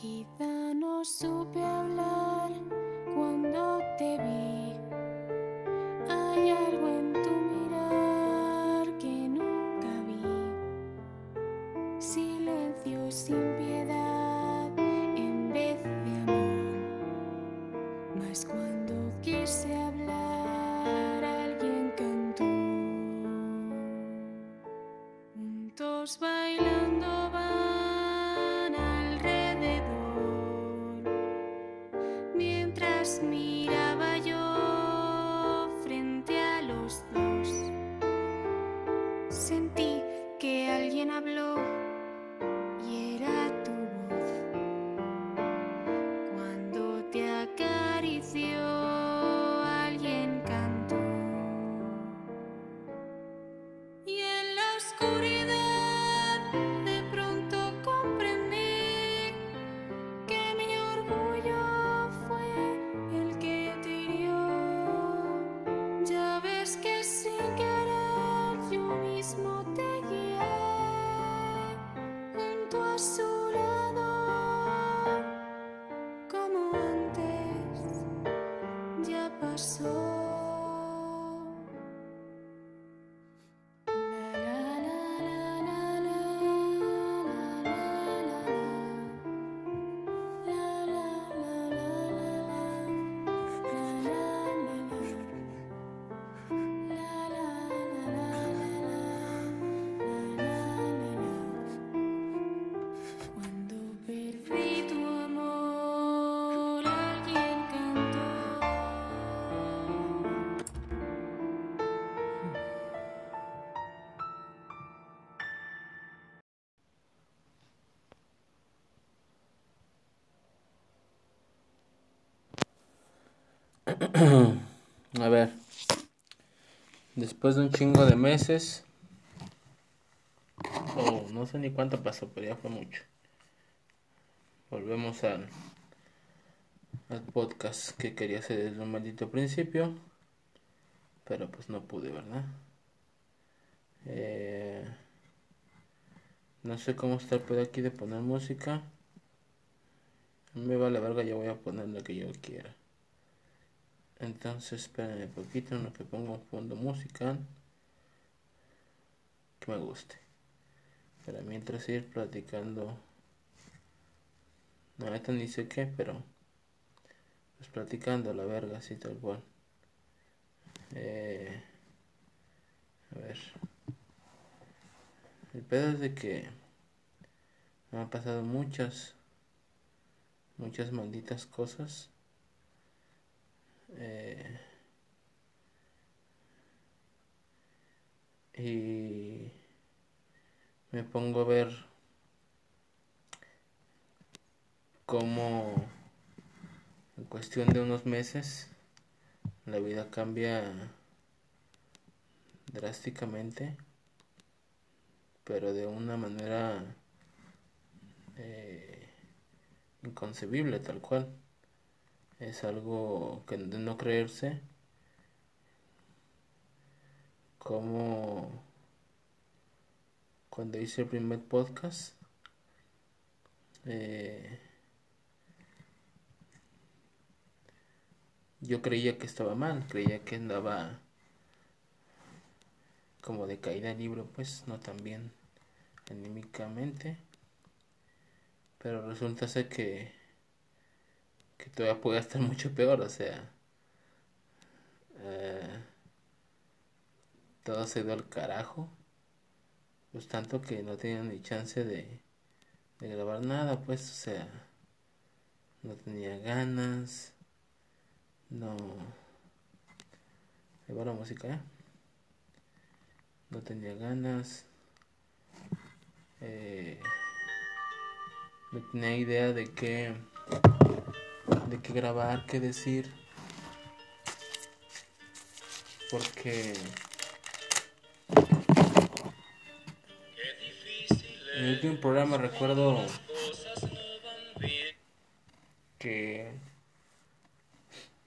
Quizá no supe hablar Después de un chingo de meses. O no sé ni cuánto pasó, pero ya fue mucho. Volvemos al, al podcast que quería hacer desde un maldito principio. Pero pues no pude, ¿verdad? Eh, no sé cómo está el pedo aquí de poner música. Me vale verga, ya voy a poner lo que yo quiera. Entonces, espérenme un poquito en lo que pongo un fondo musical que me guste. Para mientras ir platicando. No, esto ni sé qué, pero pues platicando la verga, así tal cual. Eh, a ver. El pedo es de que me han pasado muchas, muchas malditas cosas. Eh, y me pongo a ver cómo en cuestión de unos meses la vida cambia drásticamente, pero de una manera eh, inconcebible tal cual. Es algo que de no creerse. Como cuando hice el primer podcast eh, yo creía que estaba mal, creía que andaba como de caída libre, pues no tan bien anímicamente, pero resulta ser que que todavía puede estar mucho peor, o sea, eh, todo se dio al carajo, pues tanto que no tenía ni chance de, de grabar nada, pues, o sea, no tenía ganas, no, ahí va la música, ¿eh? No tenía ganas, eh, no tenía idea de qué de qué grabar, qué decir. Porque en el último programa recuerdo que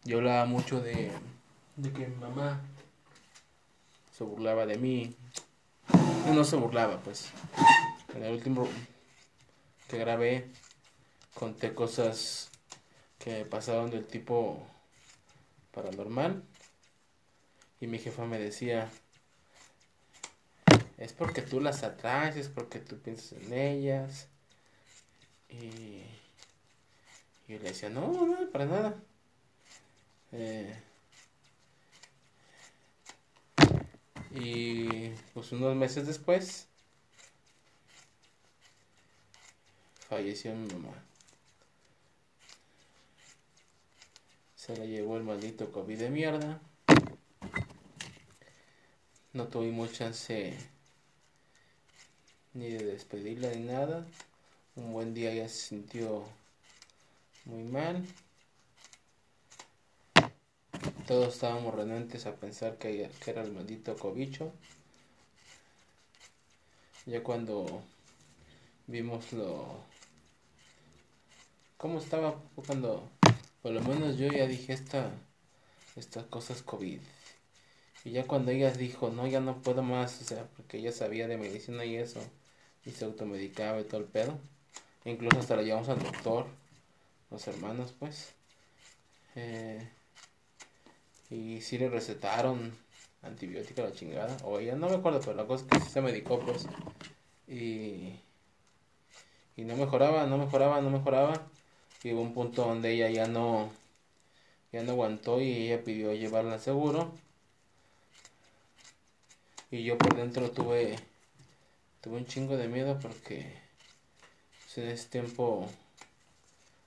yo hablaba mucho de, de que mi mamá se burlaba de mí. No, no se burlaba, pues. En el último que grabé conté cosas que pasaron del tipo paranormal y mi jefa me decía, es porque tú las atraes, es porque tú piensas en ellas. Y, yo le decía, no, no, para nada. Eh, y pues unos meses después falleció mi mamá. Se la llevó el maldito COVID de mierda. No tuvimos chance ni de despedirla ni nada. Un buen día ella se sintió muy mal. Todos estábamos renuentes a pensar que, que era el maldito cobicho. Ya cuando vimos lo... ¿Cómo estaba cuando... Por lo menos yo ya dije esta... Estas cosas COVID. Y ya cuando ella dijo, no, ya no puedo más, o sea, porque ella sabía de medicina y eso, y se automedicaba y todo el pedo. incluso hasta la llevamos al doctor, los hermanos, pues. Eh, y sí le recetaron antibiótico la chingada, o ella, no me acuerdo, pero la cosa es que sí se medicó, pues. Y, y no mejoraba, no mejoraba, no mejoraba. Y hubo un punto donde ella ya no, ya no aguantó y ella pidió llevarla al seguro y yo por dentro tuve, tuve un chingo de miedo porque pues, en ese tiempo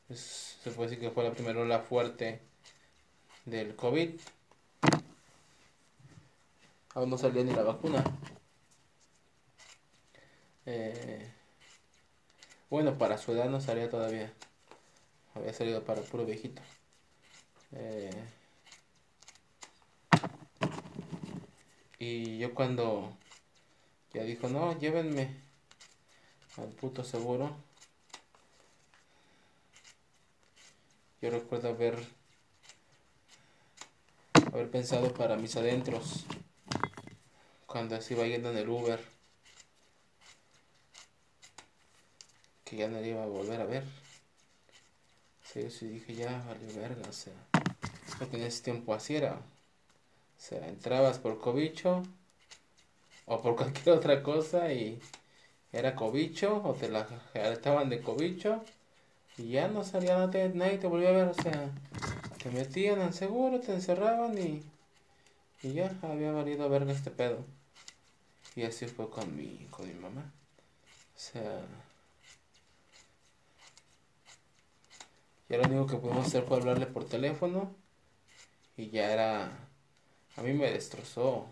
pues, se puede decir que fue la primera ola fuerte del COVID. Aún no salía ni la vacuna. Eh, bueno, para su edad no salía todavía. Había salido para puro viejito. Eh, Y yo cuando ya dijo, no, llévenme al puto seguro. Yo recuerdo haber haber pensado para mis adentros cuando se iba yendo en el Uber que ya no le iba a volver a ver. Sí, sí dije ya valió verga, o sea, porque en ese tiempo así era. O sea, entrabas por cobicho o por cualquier otra cosa y era cobicho o te la estaban de cobicho y ya no salía nadie, nadie te volvió a ver, o sea, te metían al seguro, te encerraban y, y ya había valido verga este pedo. Y así fue con mi, con mi mamá. O sea, ya lo único que pudimos hacer fue hablarle por teléfono y ya era a mí me destrozó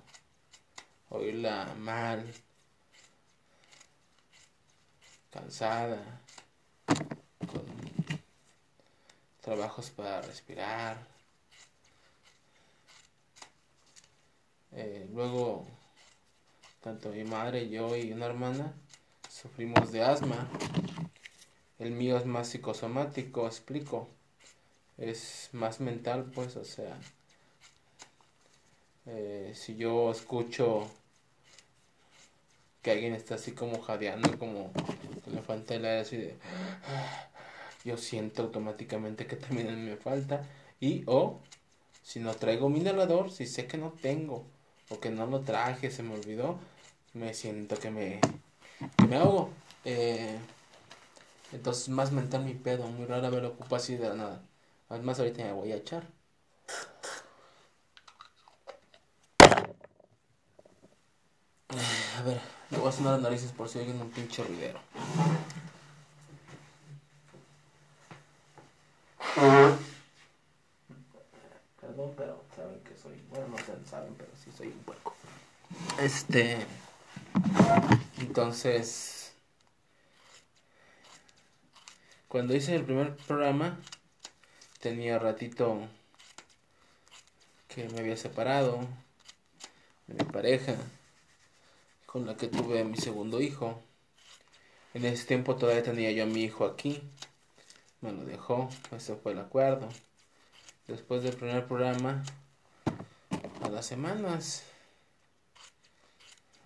oírla mal, cansada, con trabajos para respirar. Eh, luego, tanto mi madre, yo y una hermana sufrimos de asma. El mío es más psicosomático, explico. Es más mental, pues, o sea, eh, si yo escucho que alguien está así como jadeando, como le falta el aire así de... Yo siento automáticamente que también me falta. Y o si no traigo mi inhalador, si sé que no tengo o que no lo traje, se me olvidó, me siento que me, que me ahogo. Eh, entonces más mental mi pedo, muy rara me lo ocupo así de la nada. Además ahorita me voy a echar. A ver, le voy a sonar las narices por si oyen un pinche ruidero. Perdón, pero saben que soy. Bueno, no saben, pero sí soy un puerco. Este. Entonces. Cuando hice el primer programa, tenía ratito que me había separado de mi pareja con la que tuve a mi segundo hijo. En ese tiempo todavía tenía yo a mi hijo aquí. Me lo dejó, ese fue el acuerdo. Después del primer programa, a las semanas,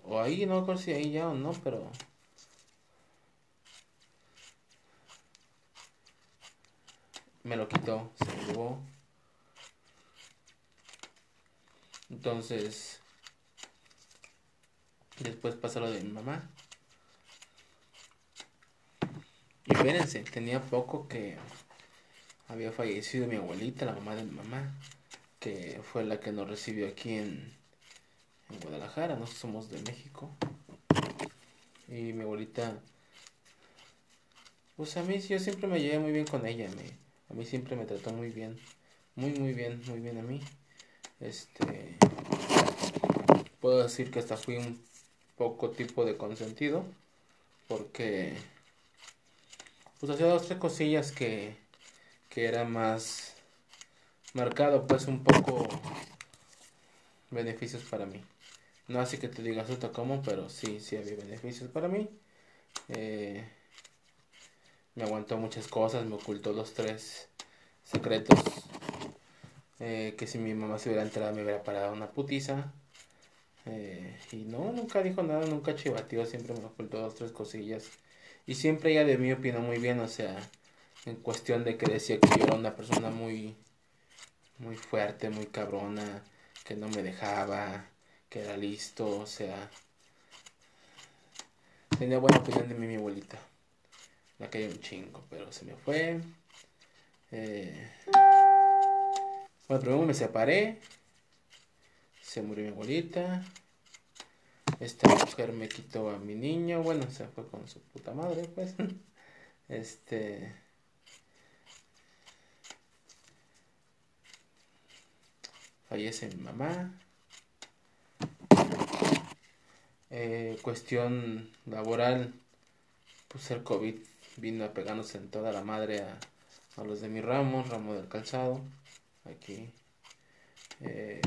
o ahí, no sé si ahí ya o no, pero me lo quitó, se lo llevó. Entonces, después pasó lo de mi mamá. Y espérense, tenía poco que había fallecido mi abuelita, la mamá de mi mamá, que fue la que nos recibió aquí en, en Guadalajara, nosotros somos de México. Y mi abuelita, pues a mí yo siempre me llevé muy bien con ella, me, a mí siempre me trató muy bien, muy muy bien, muy bien a mí. Este, puedo decir que hasta fui un poco tipo de consentido, porque pues hacía dos tres cosillas que, que era más marcado, pues un poco beneficios para mí. No así que te digas como, pero sí, sí había beneficios para mí. Eh, me aguantó muchas cosas, me ocultó los tres secretos. Eh, que si mi mamá se hubiera enterado me hubiera parado una putiza. Eh, y no, nunca dijo nada, nunca chivateó, siempre me ocultó dos, tres cosillas. Y siempre ella de mí opinó muy bien, o sea, en cuestión de que decía que yo era una persona muy, muy fuerte, muy cabrona, que no me dejaba, que era listo, o sea, tenía buena opinión de mí mi abuelita. Me cayó un chingo, pero se me fue. Eh, bueno, primero me separé. Se murió mi abuelita. Esta mujer me quitó a mi niño. Bueno, se fue con su puta madre, pues. Este. Fallece mi mamá. Eh, cuestión laboral. Pues el COVID vino a pegarnos en toda la madre a, a los de mi ramo, ramo del calzado. Aquí. Eh,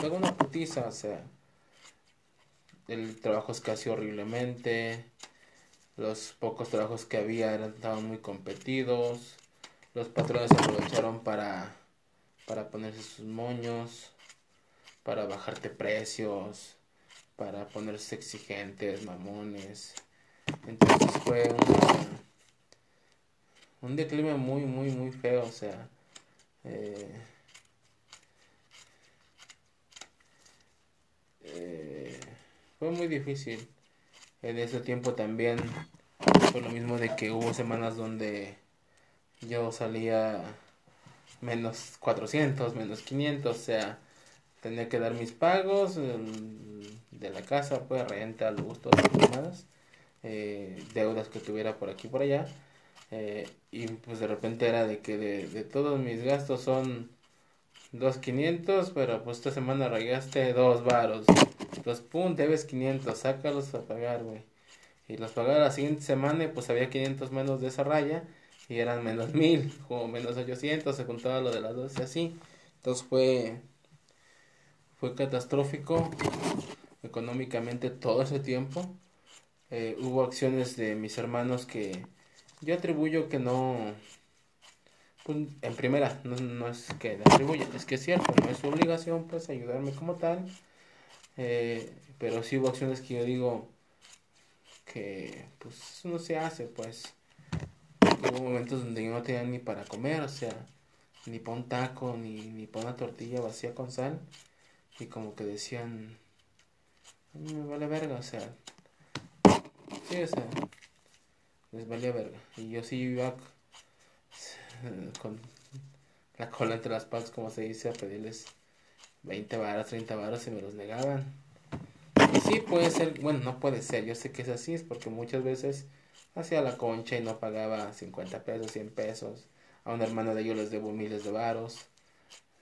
pegó una putiza, o sea el trabajo escaseó horriblemente, los pocos trabajos que había eran, estaban muy competidos, los patrones aprovecharon para, para ponerse sus moños, para bajarte precios, para ponerse exigentes, mamones. Entonces fue una, un declive muy, muy, muy feo, o sea, eh, eh, fue muy difícil. En ese tiempo también fue lo mismo de que hubo semanas donde yo salía menos 400, menos 500, o sea, tenía que dar mis pagos de la casa, pues renta, luz, todas las eh, deudas que tuviera por aquí y por allá. Eh, y pues de repente era de que de, todos mis gastos son 2.500, pero pues esta semana rayaste dos varos. Los pum, debes 500, sácalos a pagar, güey. Y los pagaba la siguiente semana y pues había 500 menos de esa raya y eran menos 1000, como menos 800, se contaba lo de las dos y así. Entonces fue, fue catastrófico económicamente todo ese tiempo. Eh, hubo acciones de mis hermanos que yo atribuyo que no, pues, en primera, no, no es que le atribuya, es que es cierto, no es su obligación pues ayudarme como tal eh, pero sí hubo acciones que yo digo que pues eso no se hace, pues. hubo momentos donde yo no tenía ni para comer, o sea, ni para un taco, ni, ni para una tortilla vacía con sal. Y como que decían, me vale verga, o sea. O sea, les valía verga. Y yo sí iba con la cola entre las patas, como se dice, a pedirles 20 varas, 30 varas y me los negaban. Y sí puede ser, bueno, no puede ser, yo sé que es así, es porque muchas veces hacía la concha y no pagaba 50 pesos, 100 pesos. A un hermano de ellos les debo miles de varos.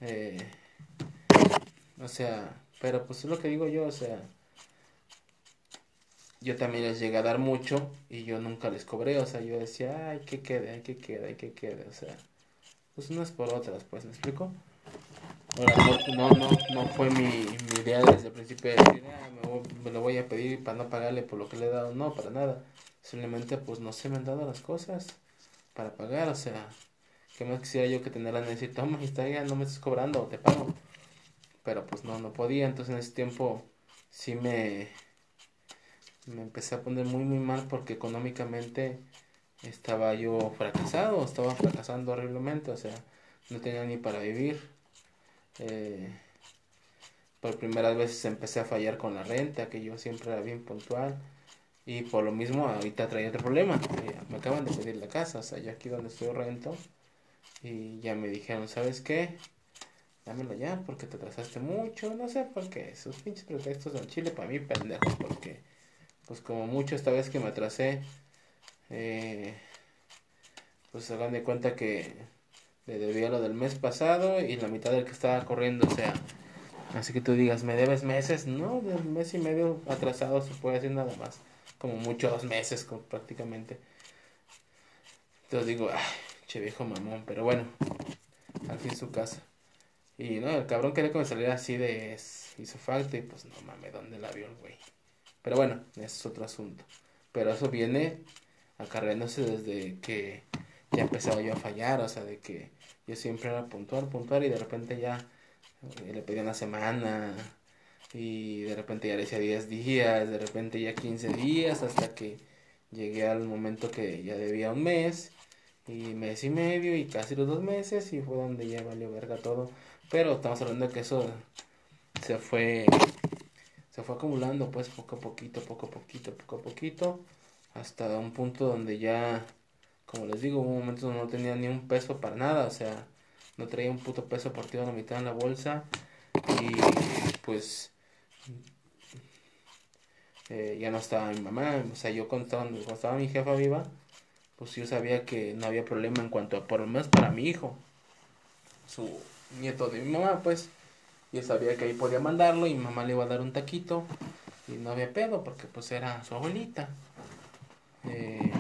Eh, o sea, pero pues es lo que digo yo, o sea, yo también les llegué a dar mucho y yo nunca les cobré, o sea, yo decía, ay, que quede, ay, que quede, ay, que quede, o sea, pues unas por otras, pues, ¿me explico? no, no, no fue mi, mi idea desde el principio de decir, ah, me, lo voy a pedir para no pagarle por lo que le he dado. No, para nada. Simplemente, pues no se me han dado las cosas para pagar. O sea, que más quisiera yo que tener la necesidad, toma, está ya, no me estás cobrando, te pago. Pero pues no, no podía. Entonces en ese tiempo sí me, me empecé a poner muy, muy mal porque económicamente estaba yo fracasado, estaba fracasando horriblemente, o sea, no tenía ni para vivir. Eh, por primeras veces empecé a fallar con la renta, que yo siempre era bien puntual. Y por lo mismo ahorita traía otro problema. Me acaban de pedir la casa, o sea, yo aquí donde estoy rento. Y ya me dijeron, ¿sabes qué? Dámelo ya porque te atrasaste mucho. No sé por qué. Sus pinches pretextos en Chile para mí pendejos. Porque, pues como mucho esta vez que me atrasé, eh, pues dan de cuenta que le debía lo del mes pasado y la mitad del que estaba corriendo. O sea, así que tú digas, ¿me debes meses? No, de mes y medio atrasado se puede decir nada más como mucho dos meses prácticamente. Entonces digo, ay, che viejo mamón, pero bueno, al fin su casa. Y no, el cabrón quería que me saliera así de hizo falta y pues no mames, ¿dónde la vio el güey? Pero bueno, es otro asunto. Pero eso viene acarreándose desde que ya empezaba yo a fallar, o sea, de que yo siempre era puntual, puntual y de repente ya eh, le pedí una semana, y de repente ya decía 10 días, de repente ya 15 días, hasta que llegué al momento que ya debía un mes y mes y medio y casi los dos meses y fue donde ya valió verga todo. Pero estamos hablando de que eso se fue se fue acumulando pues poco a poquito, poco a poquito, poco a poquito hasta un punto donde ya como les digo, hubo momentos donde no tenía ni un peso para nada, o sea, no traía un puto peso partido a la mitad en la bolsa y pues eh, ya no estaba mi mamá, o sea, yo cuando estaba, mi jefa viva, pues yo sabía que no había problema en cuanto a, por lo menos para mi hijo, su nieto de mi mamá, pues, yo sabía que ahí podía mandarlo y mi mamá le iba a dar un taquito y no había pedo porque pues era su abuelita. Eh,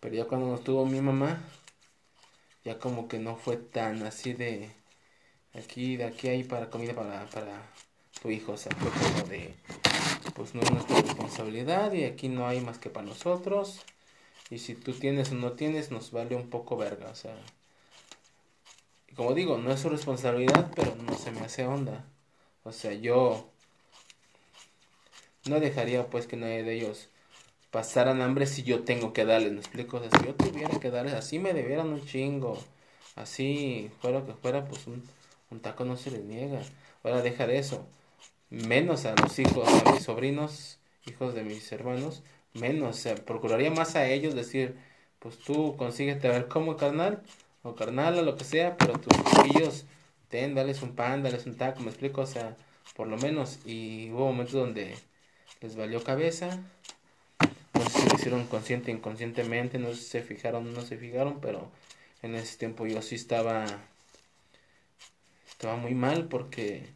pero ya cuando no estuvo mi mamá, ya como que no fue tan así de aquí, de aquí ahí para comida para, para tu hijo, o sea, fue como de, pues no es nuestra responsabilidad y aquí no hay más que para nosotros. Y si tú tienes o no tienes, nos vale un poco verga, o sea. Como digo, no es su responsabilidad, pero no se me hace onda. O sea, yo no dejaría pues que nadie de ellos pasaran hambre si yo tengo que darles, me explico, o sea, si yo tuviera que darles, así me debieran un chingo, así fuera que fuera, pues un, un taco no se les niega. Ahora dejar eso, menos a los hijos, a mis sobrinos, hijos de mis hermanos, menos, o procuraría más a ellos decir, pues tú consíguete a ver cómo carnal, o carnal, o lo que sea, pero tus hijos, ten, dales un pan, dales un taco, me explico, o sea, por lo menos, y hubo momentos donde les valió cabeza, no sé si lo hicieron consciente, inconscientemente, no sé si se fijaron no se fijaron, pero en ese tiempo yo sí estaba, estaba muy mal porque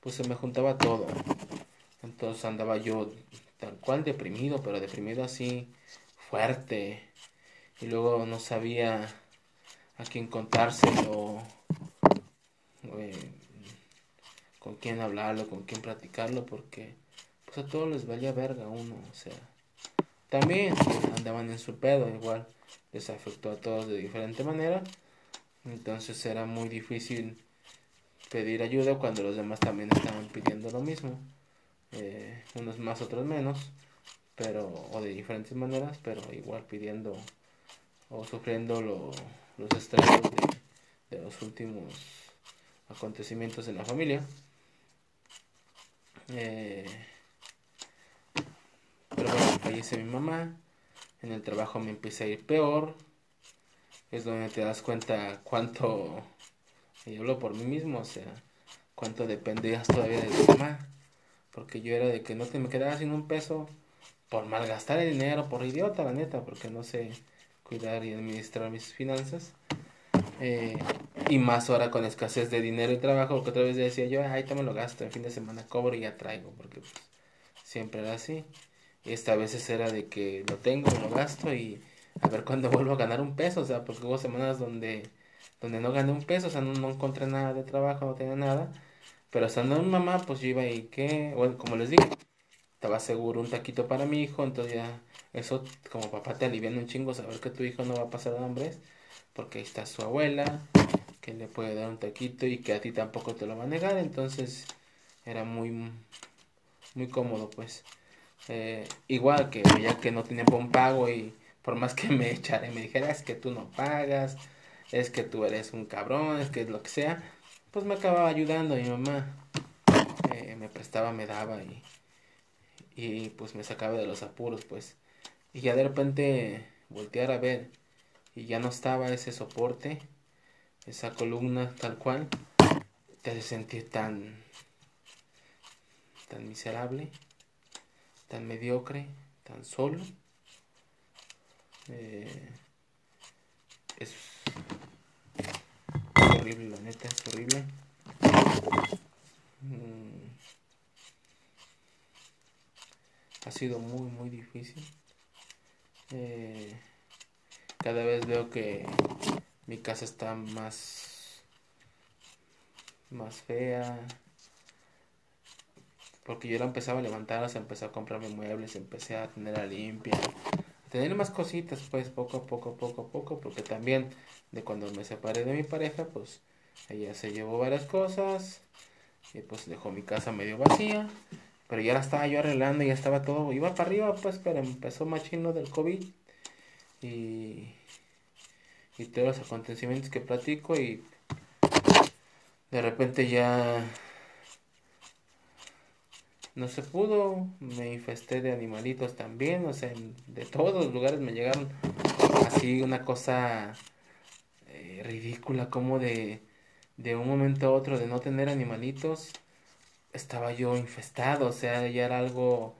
pues se me juntaba todo. Entonces andaba yo tal cual deprimido, pero deprimido así fuerte. Y luego no sabía a quién contárselo, eh, con quién hablarlo, con quién platicarlo, porque pues a todos les valía verga uno, o sea. También andaban en su pedo, igual les afectó a todos de diferente manera. Entonces era muy difícil pedir ayuda cuando los demás también estaban pidiendo lo mismo. Eh, unos más, otros menos, pero, o de diferentes maneras, pero igual pidiendo o sufriendo los estragos de, los últimos acontecimientos en la familia. Eh, pero bueno, fallece mi mamá, en el trabajo me empieza a ir peor, es donde te das cuenta cuánto y hablo por mí mismo, o sea, cuánto dependías todavía de tu mamá. Porque yo era de que no te me quedaba sin un peso por malgastar el dinero, por idiota, la neta, porque no sé cuidar y administrar mis finanzas. Eh, y más ahora con escasez de dinero y trabajo, que otra vez decía yo, ay, te me lo gasto, en fin de semana cobro y ya traigo, porque pues, siempre era así. Esta vez era de que lo tengo, lo gasto y a ver cuándo vuelvo a ganar un peso, o sea, porque hubo semanas donde donde no gané un peso, o sea, no, no encontré nada de trabajo, no tenía nada. Pero estando en mamá, pues yo iba y que, bueno, como les digo, estaba seguro un taquito para mi hijo, entonces ya eso como papá te alivia un chingo saber que tu hijo no va a pasar hambre, porque ahí está su abuela, que le puede dar un taquito y que a ti tampoco te lo va a negar, entonces era muy, muy cómodo pues. Eh, igual que ya que no tenía un pago y por más que me echara y me dijera, es que tú no pagas, es que tú eres un cabrón, es que es lo que sea, pues me acababa ayudando mi mamá. Eh, me prestaba, me daba y, y pues me sacaba de los apuros, pues. Y ya de repente voltear a ver y ya no estaba ese soporte, esa columna tal cual, te hace sentir tan, tan miserable, tan mediocre, tan solo. Eh, es horrible, la neta, es horrible. Mm. Ha sido muy, muy difícil. Eh, cada vez veo que mi casa está más más fea porque yo la empezaba a levantar, empezó a comprarme muebles, empecé a tenerla limpia, a tener más cositas, pues poco a poco, poco a poco, porque también de cuando me separé de mi pareja, pues ella se llevó varias cosas y pues dejó mi casa medio vacía, pero ya la estaba yo arreglando, ya estaba todo, iba para arriba, pues, pero empezó machino del COVID y, y todos los acontecimientos que platico y de repente ya no se pudo, me infesté de animalitos también, o sea, de todos los lugares me llegaron así una cosa eh, ridícula como de, de un momento a otro de no tener animalitos, estaba yo infestado, o sea, ya era algo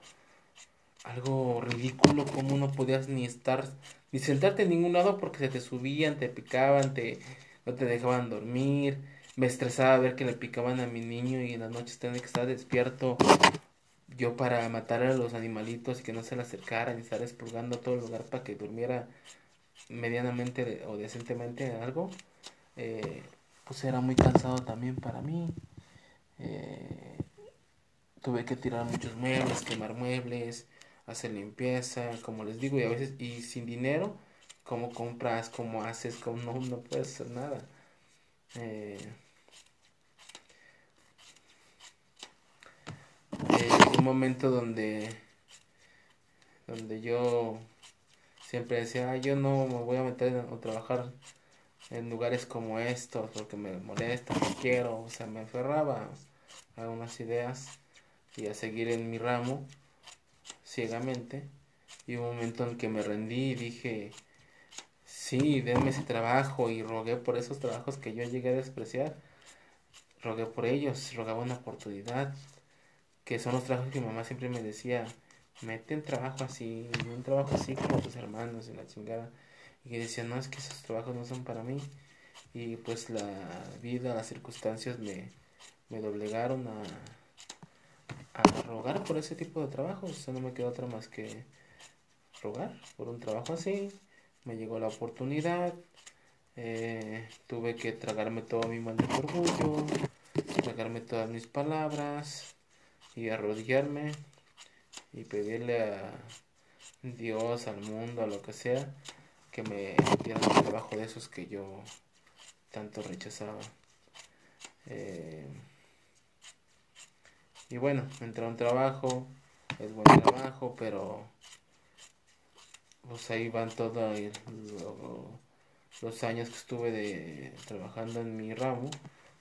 algo ridículo como no podías ni estar ni sentarte en ningún lado porque se te subían, te picaban, te no te dejaban dormir. Me estresaba ver que le picaban a mi niño y en las noches tenía que estar despierto yo para matar a los animalitos y que no se le acercaran y estar expurgando todo el lugar para que durmiera medianamente o decentemente algo, eh, pues era muy cansado también para mí. Eh, tuve que tirar muchos muebles, quemar muebles, hacer limpieza, como les digo, y a veces, y sin dinero, cómo compras, cómo haces, cómo no, no puedes hacer nada. Eh, eh, un momento donde donde yo siempre decía, yo no me voy a meter a trabajar en lugares como estos porque me molesta, no quiero, o sea, me aferraba a unas ideas y a seguir en mi ramo ciegamente. Y un momento en que me rendí y dije, sí, denme ese trabajo y rogué por esos trabajos que yo llegué a despreciar. Rogué por ellos, rogaba una oportunidad, que son los trabajos que mi mamá siempre me decía, mete un trabajo así, un trabajo así como tus hermanos en la chingada. Y decía, no, es que esos trabajos no son para mí. Y pues la vida, las circunstancias me, me doblegaron a, a rogar por ese tipo de trabajos. O sea, no me quedó otra más que rogar por un trabajo así. Me llegó la oportunidad. Eh, tuve que tragarme todo mi maldito orgullo, tragarme todas mis palabras y arrodillarme y pedirle a Dios, al mundo, a lo que sea, que me dieran un trabajo de esos que yo tanto rechazaba. Eh, y bueno, entré a un trabajo, es buen trabajo, pero pues ahí van todos los años que estuve de, trabajando en mi ramo.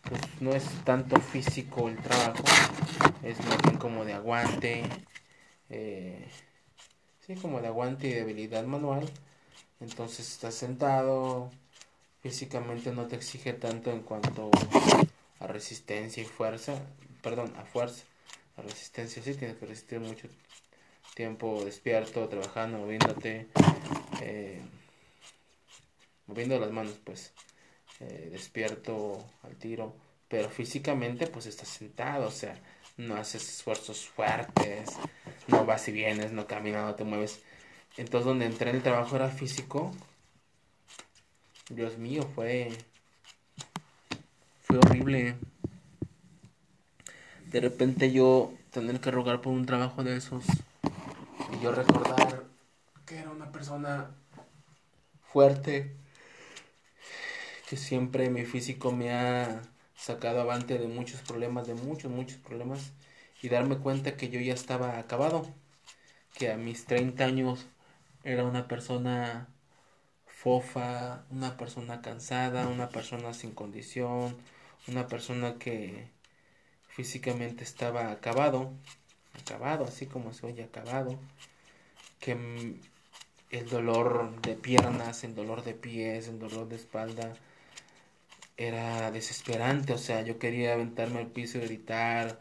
Pues no es tanto físico el trabajo, es más bien como de aguante, eh, sí, como de aguante y debilidad manual. Entonces estás sentado, físicamente no te exige tanto en cuanto a resistencia y fuerza, perdón, a fuerza resistencia, sí, tienes que resistir mucho tiempo despierto, trabajando, moviéndote, eh, moviendo las manos, pues, eh, despierto al tiro, pero físicamente, pues, estás sentado, o sea, no haces esfuerzos fuertes, no vas y vienes, no caminas, no te mueves. Entonces, donde entré en el trabajo era físico, Dios mío, fue, fue horrible de repente yo tener que rogar por un trabajo de esos y yo recordar que era una persona fuerte, que siempre mi físico me ha sacado avante de muchos problemas, de muchos, muchos problemas, y darme cuenta que yo ya estaba acabado, que a mis 30 años era una persona fofa, una persona cansada, una persona sin condición, una persona que físicamente estaba acabado, acabado, así como se oye acabado, que el dolor de piernas, el dolor de pies, el dolor de espalda era desesperante, o sea, yo quería aventarme al piso y gritar,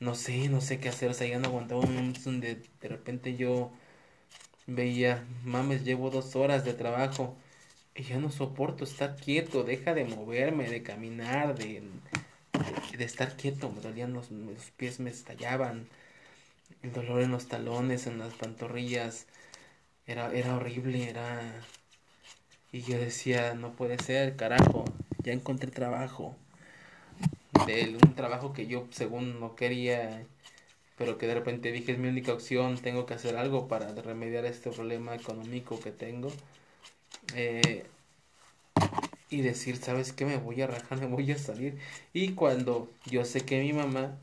no sé, no sé qué hacer, o sea, ya no aguantaba un momento donde de repente yo veía, mames, llevo dos horas de trabajo y ya no soporto estar quieto, deja de moverme, de caminar, de, de, estar quieto, me dolían los, pies, me estallaban, el dolor en los talones, en las pantorrillas, era, era horrible, era... Y yo decía, no puede ser, carajo, ya encontré trabajo. Un trabajo que yo según no quería, pero que de repente dije es mi única opción, tengo que hacer algo para remediar este problema económico que tengo. Eh, y decir, ¿sabes qué? Me voy a rajar, me voy a salir. Y cuando yo sé que mi mamá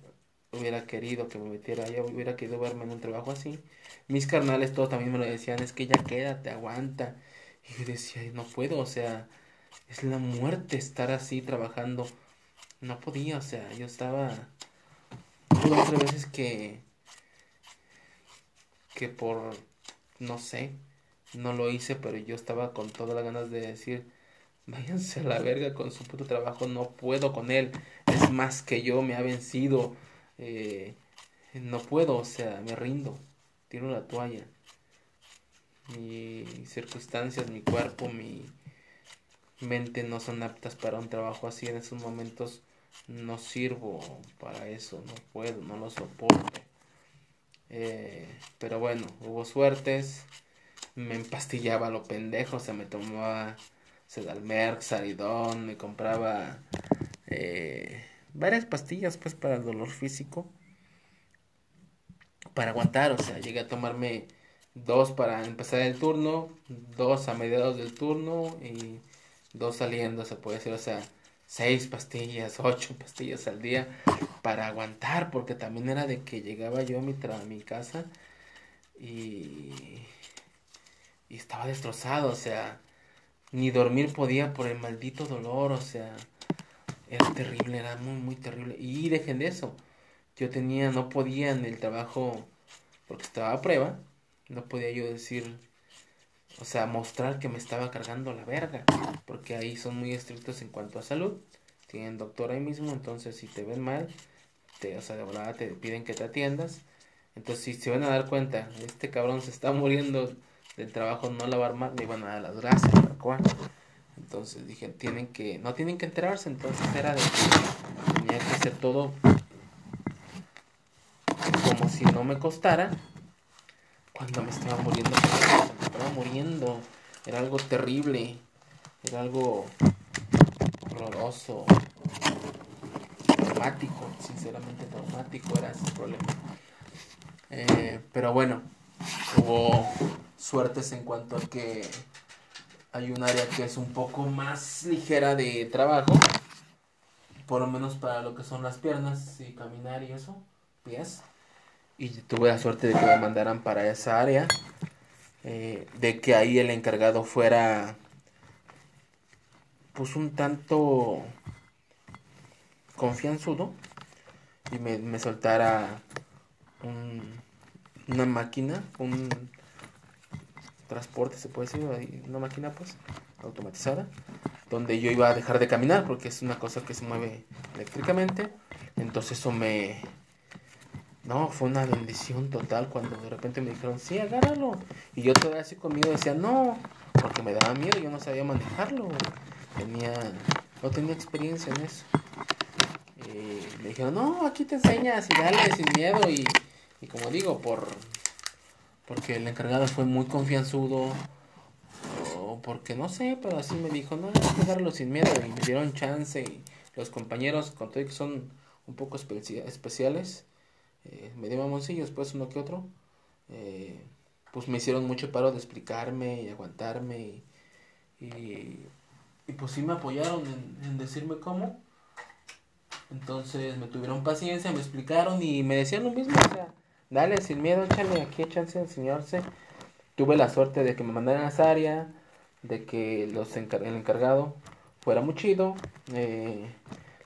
hubiera querido que me metiera, ella hubiera querido verme en un trabajo así, mis carnales todos también me lo decían, es que ya quédate, aguanta. Y yo decía, no puedo, o sea, es la muerte estar así trabajando. No podía, o sea, yo estaba otras veces que que por no sé, no lo hice, pero yo estaba con todas las ganas de decir, váyanse a la verga con su puto trabajo, no puedo con él, es más que yo, me ha vencido, eh, no puedo, o sea, me rindo tiro la toalla. Mis circunstancias, mi cuerpo, mi mente no son aptas para un trabajo así. En esos momentos no sirvo para eso, no puedo, no lo soporto. Eh, pero bueno, hubo suertes. Me empastillaba lo pendejo, se me tomaba Sedalmerc, Saridón, me compraba eh, varias pastillas pues para el dolor físico para aguantar, o sea, llegué a tomarme dos para empezar el turno, dos a mediados del turno y dos saliendo, se puede decir, o sea, seis pastillas, ocho pastillas al día para aguantar, porque también era de que llegaba yo a mi, a mi casa y, y estaba destrozado, o sea, ni dormir podía por el maldito dolor, o sea, era terrible, era muy, muy terrible. Y dejen de eso, yo tenía, no podía en el trabajo, porque estaba a prueba, no podía yo decir, o sea, mostrar que me estaba cargando la verga, porque ahí son muy estrictos en cuanto a salud, tienen doctor ahí mismo, entonces si te ven mal, te, o sea, de verdad te piden que te atiendas, entonces si se van a dar cuenta, este cabrón se está muriendo del trabajo, no lavar mal, me iban a dar las gracias, cual. Entonces dije, tienen que, no tienen que enterarse, entonces era de que tenía que hacer todo como si no me costara cuando me estaba muriendo, me estaba muriendo, era algo terrible, era algo horroroso, traumático, sinceramente traumático era ese problema. Eh, pero bueno, hubo suertes en cuanto a que hay un área que es un poco más ligera de trabajo, por lo menos para lo que son las piernas y caminar y eso, pies. Y tuve la suerte de que me mandaran para esa área, eh, de que ahí el encargado fuera pues un tanto confianzudo y me, me soltara un, una máquina, un transporte se puede decir, una máquina pues automatizada, donde yo iba a dejar de caminar porque es una cosa que se mueve eléctricamente, entonces eso me, no, fue una bendición total cuando de repente me dijeron, sí, agárralo. Y yo todavía así conmigo decía, no, porque me daba miedo, yo no sabía manejarlo. Tenía, no tenía experiencia en eso. Y me dijeron, no, aquí te enseñas y dale sin miedo. Y, y como digo, por porque el encargado fue muy confianzudo. O porque no sé, pero así me dijo, no, hay que darlo sin miedo. Y me dieron chance. Y los compañeros, con todo que son un poco especiales, eh, me dio mamoncillos, pues uno que otro, eh, pues me hicieron mucho paro de explicarme y aguantarme y, y, pues sí me apoyaron en, decirme cómo. Entonces me tuvieron paciencia, me explicaron y me decían lo mismo, o sea, dale sin miedo, échale aquí, échale a enseñarse. tuve la suerte de que me mandaran a esa área, de que los el encargado fuera muy chido, eh,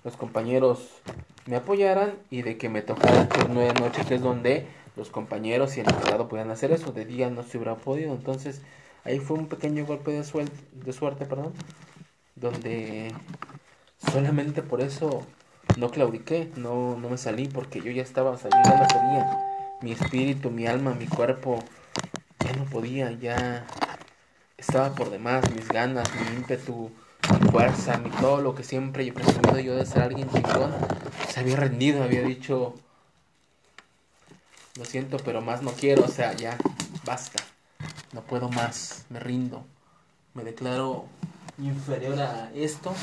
los compañeros me apoyaran y de que me tocara turno de noche, que es donde los compañeros y el encargado podían hacer eso, de día no se hubiera podido, entonces ahí fue un pequeño golpe de, suerte, de suerte, perdón, donde solamente por eso no claudiqué, no, no me salí, porque yo ya estaba, o sea, yo ya no podía, mi espíritu, mi alma, mi cuerpo, ya no podía, ya estaba por demás, mis ganas, mi ímpetu, mi fuerza, mi todo lo que siempre he presumido yo de ser alguien chingón, se había rendido, había dicho, lo siento, pero más no quiero, o sea, ya, basta, no puedo más, me rindo, me declaro inferior a esto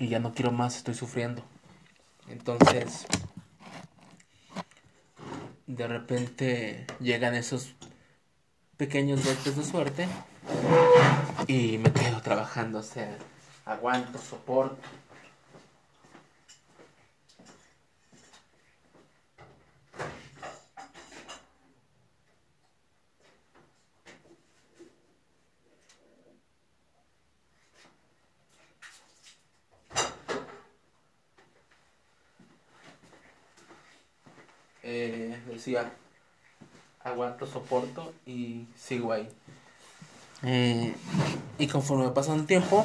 y ya no quiero más, estoy sufriendo. Entonces, de repente llegan esos pequeños golpes de suerte y me quedo trabajando, o sea, aguanto, soporto. Eh, decía, aguanto, soporto y sigo ahí. Eh, y conforme pasa el tiempo,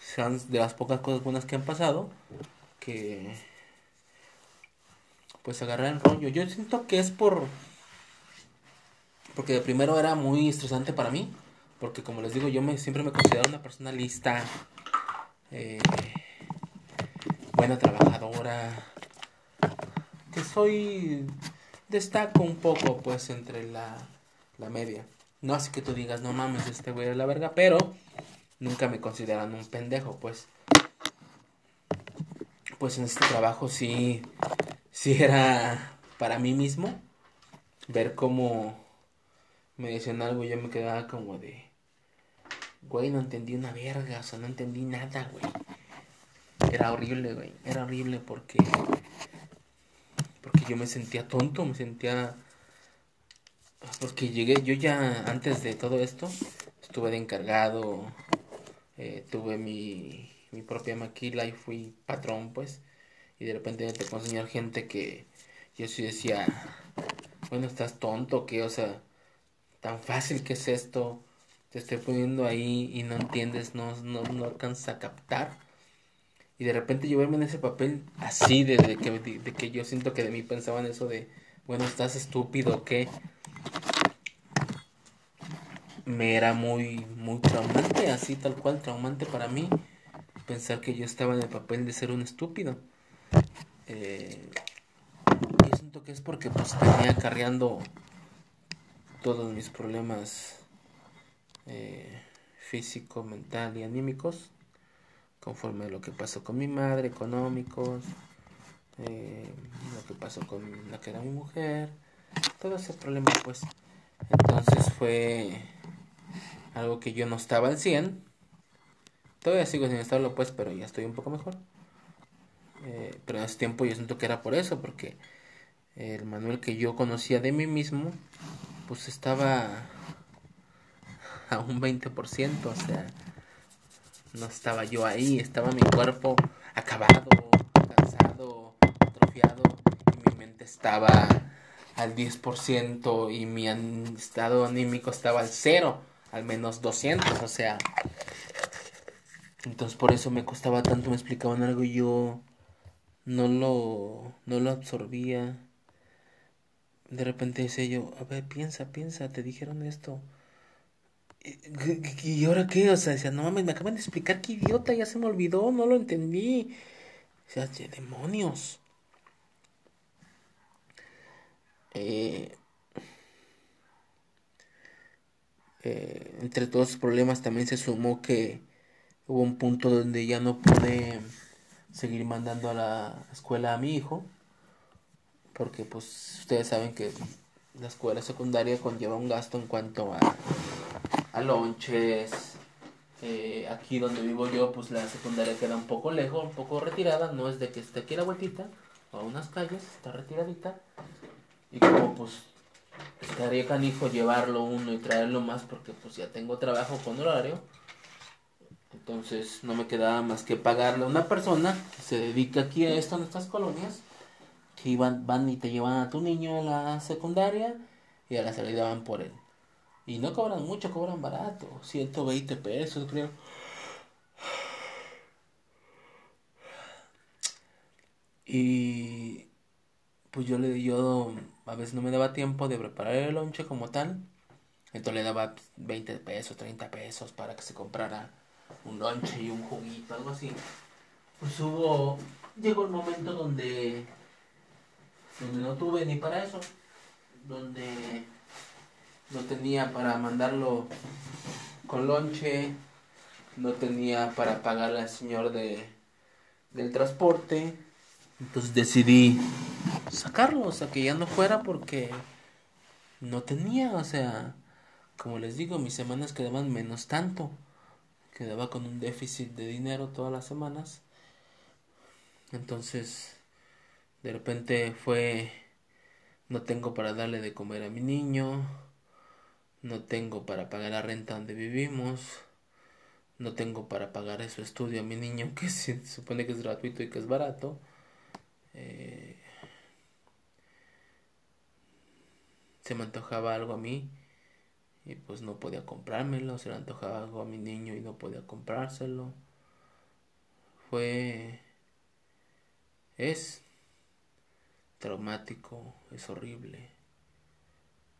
sean de las pocas cosas buenas que han pasado, que pues agarrar el rollo. Yo siento que es por... Porque de primero era muy estresante para mí, porque como les digo, yo me, siempre me considero una persona lista, eh, buena trabajadora, que soy destaco un poco pues entre la, la media. No así que tú digas, no mames, este güey es la verga, pero nunca me consideran un pendejo, pues. Pues en este trabajo sí, sí era para mí mismo ver cómo me decían algo y yo me quedaba como de, güey, no entendí una verga, o sea, no entendí nada, güey. Era horrible, güey, era horrible porque, porque yo me sentía tonto, me sentía porque llegué, yo ya antes de todo esto, estuve de encargado, eh, tuve mi, mi propia maquila y fui patrón, pues. Y de repente te puedo enseñar gente que yo sí decía, bueno, estás tonto, que, o sea, tan fácil que es esto, te estoy poniendo ahí y no entiendes, no, no, no alcanzas a captar. Y de repente yo verme en ese papel así, de, que, de, que yo siento que de mí pensaban eso de, bueno, estás estúpido, ¿qué? me era muy, muy traumante, así tal cual, traumante para mí, pensar que yo estaba en el papel de ser un estúpido. Eh, y siento que es porque pues venía acarreando todos mis problemas eh, físico, mental y anímicos, conforme a lo que pasó con mi madre, económicos, eh, lo que pasó con la que era mi mujer, todo ese problema pues. Entonces fue algo que yo no estaba al 100. Todavía sigo sin estarlo pues, pero ya estoy un poco mejor. Eh, pero en ese tiempo yo siento que era por eso, porque el Manuel que yo conocía de mí mismo, pues estaba a un 20%, o sea, no estaba yo ahí, estaba mi cuerpo acabado, cansado, atrofiado, y mi mente estaba al 10% y mi estado anímico estaba al cero al menos 200, o sea. Entonces por eso me costaba tanto, me explicaban algo y yo no lo, no lo absorbía. De repente decía yo, a ver, piensa, piensa, te dijeron esto. ¿Y, ahora qué? O sea, decía, no mames, me acaban de explicar qué idiota, ya se me olvidó, no lo entendí. O sea, demonios. Eh, Eh, entre todos los problemas también se sumó que hubo un punto donde ya no pude seguir mandando a la escuela a mi hijo porque pues ustedes saben que la escuela secundaria conlleva un gasto en cuanto a, a lonches eh, aquí donde vivo yo pues la secundaria queda un poco lejos un poco retirada no es de que esté aquí la vueltita o a unas calles está retiradita y como pues estaría canijo llevarlo uno y traerlo más porque pues ya tengo trabajo con horario. Entonces no me quedaba más que pagarle a una persona que se dedica aquí a esto en estas colonias. Que iban, van y te llevan a tu niño a la secundaria y a la salida van por él. Y no cobran mucho, cobran barato. 120 pesos creo. Y pues yo le yo a veces no me daba tiempo de preparar el lonche como tal. Entonces le daba 20 pesos, 30 pesos para que se comprara un lonche y un juguito, algo así. Pues hubo, llegó el momento donde, donde no tuve ni para eso, donde no tenía para mandarlo con lonche, no tenía para pagarle al señor de, del transporte, entonces decidí sacarlo, o sea, que ya no fuera porque no tenía, o sea, como les digo, mis semanas quedaban menos tanto. Quedaba con un déficit de dinero todas las semanas. Entonces, de repente fue, no tengo para darle de comer a mi niño, no tengo para pagar la renta donde vivimos, no tengo para pagar su estudio a mi niño, que se supone que es gratuito y que es barato. Eh, se me antojaba algo a mí y pues no podía comprármelo, se le antojaba algo a mi niño y no podía comprárselo. Fue... es traumático, es horrible,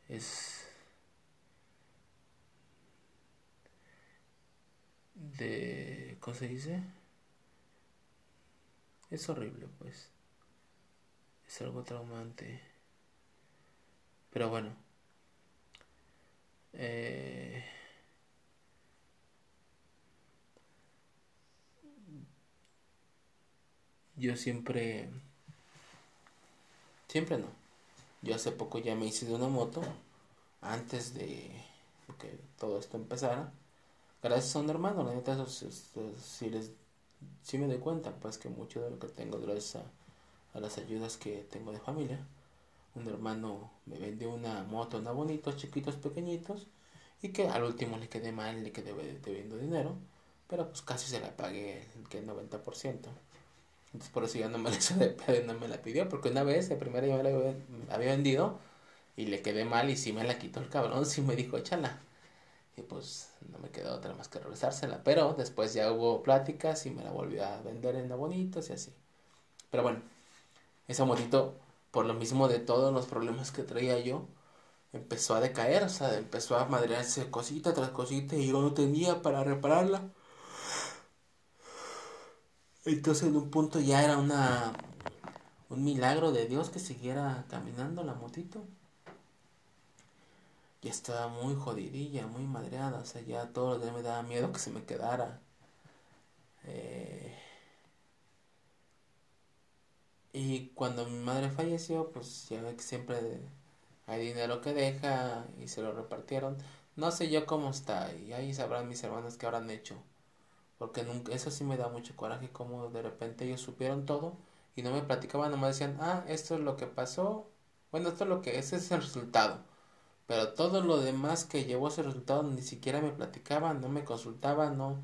es de... ¿cómo se dice? Es horrible, pues. Es algo traumante. Pero bueno. Eh, yo siempre... Siempre no. Yo hace poco ya me hice de una moto. Antes de que todo esto empezara. Gracias a un hermano. La neta, si les... Si me doy cuenta, pues que mucho de lo que tengo gracias a, a las ayudas que tengo de familia un hermano me vendió una moto, una bonitos, chiquitos, pequeñitos, y que al último le quedé mal, le quedé debiendo dinero, pero pues casi se la pagué el, que el 90%. Entonces por eso ya no me la, no me la pidió, porque una vez, el primero yo la había vendido y le quedé mal y sí me la quitó el cabrón, sí me dijo échala. Y pues no me quedó otra más que regresársela, pero después ya hubo pláticas y me la volvió a vender en la bonitos y así. Pero bueno, esa motito por lo mismo de todos los problemas que traía yo, empezó a decaer, o sea, empezó a madrearse cosita tras cosita y yo no tenía para repararla. Entonces en un punto ya era una un milagro de Dios que siguiera caminando la motito. Ya estaba muy jodidilla, muy madreada, o sea, ya todo los días me daba miedo que se me quedara. Eh, y cuando mi madre falleció, pues ya ve que siempre hay dinero que deja y se lo repartieron. No sé yo cómo está y ahí sabrán mis hermanos qué habrán hecho. Porque nunca, eso sí me da mucho coraje como de repente ellos supieron todo y no me platicaban, nomás decían, ah, esto es lo que pasó. Bueno, esto es lo que, ese es el resultado. Pero todo lo demás que llevó ese resultado ni siquiera me platicaban, no me consultaban, no,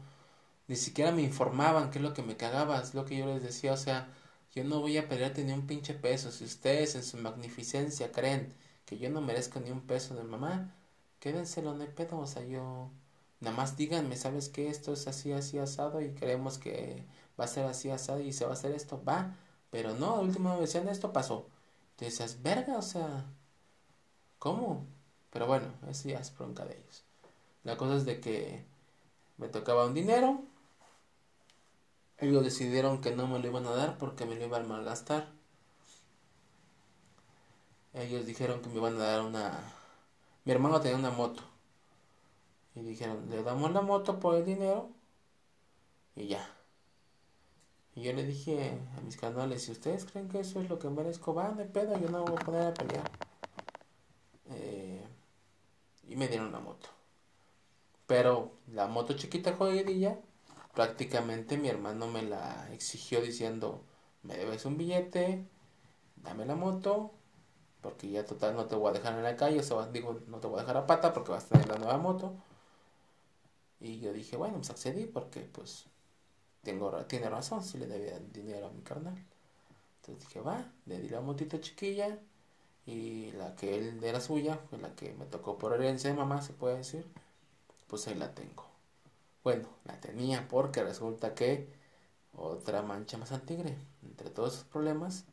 ni siquiera me informaban qué es lo que me cagaba, es lo que yo les decía, o sea, yo no voy a perderte ni un pinche peso. Si ustedes en su magnificencia creen que yo no merezco ni un peso de mamá, quédenselo, no hay pedo. O sea, yo. Nada más díganme, ¿sabes qué? Esto es así, así asado y creemos que va a ser así asado y se va a hacer esto. Va. Pero no, al último me decían esto pasó. Entonces, verga, o sea. ¿Cómo? Pero bueno, eso ya es bronca de ellos. La cosa es de que me tocaba un dinero ellos decidieron que no me lo iban a dar porque me lo iban a malgastar. Ellos dijeron que me iban a dar una... Mi hermano tenía una moto. Y dijeron, le damos la moto por el dinero. Y ya. Y yo le dije a mis canales, si ustedes creen que eso es lo que merezco, van de pedo, yo no voy a poner a pelear. Eh, y me dieron la moto. Pero la moto chiquita jodidilla prácticamente mi hermano me la exigió diciendo, me debes un billete, dame la moto porque ya total no te voy a dejar en la calle, o sea, digo, no te voy a dejar a pata porque vas a tener la nueva moto. Y yo dije, bueno, pues accedí porque pues tengo, tiene razón, si le debía dinero a mi carnal. Entonces dije, va, le di la motito chiquilla y la que él era suya, fue la que me tocó por herencia de mamá, se puede decir, pues ahí la tengo. Bueno, la tenía porque resulta que otra mancha más al tigre. Entre todos esos problemas,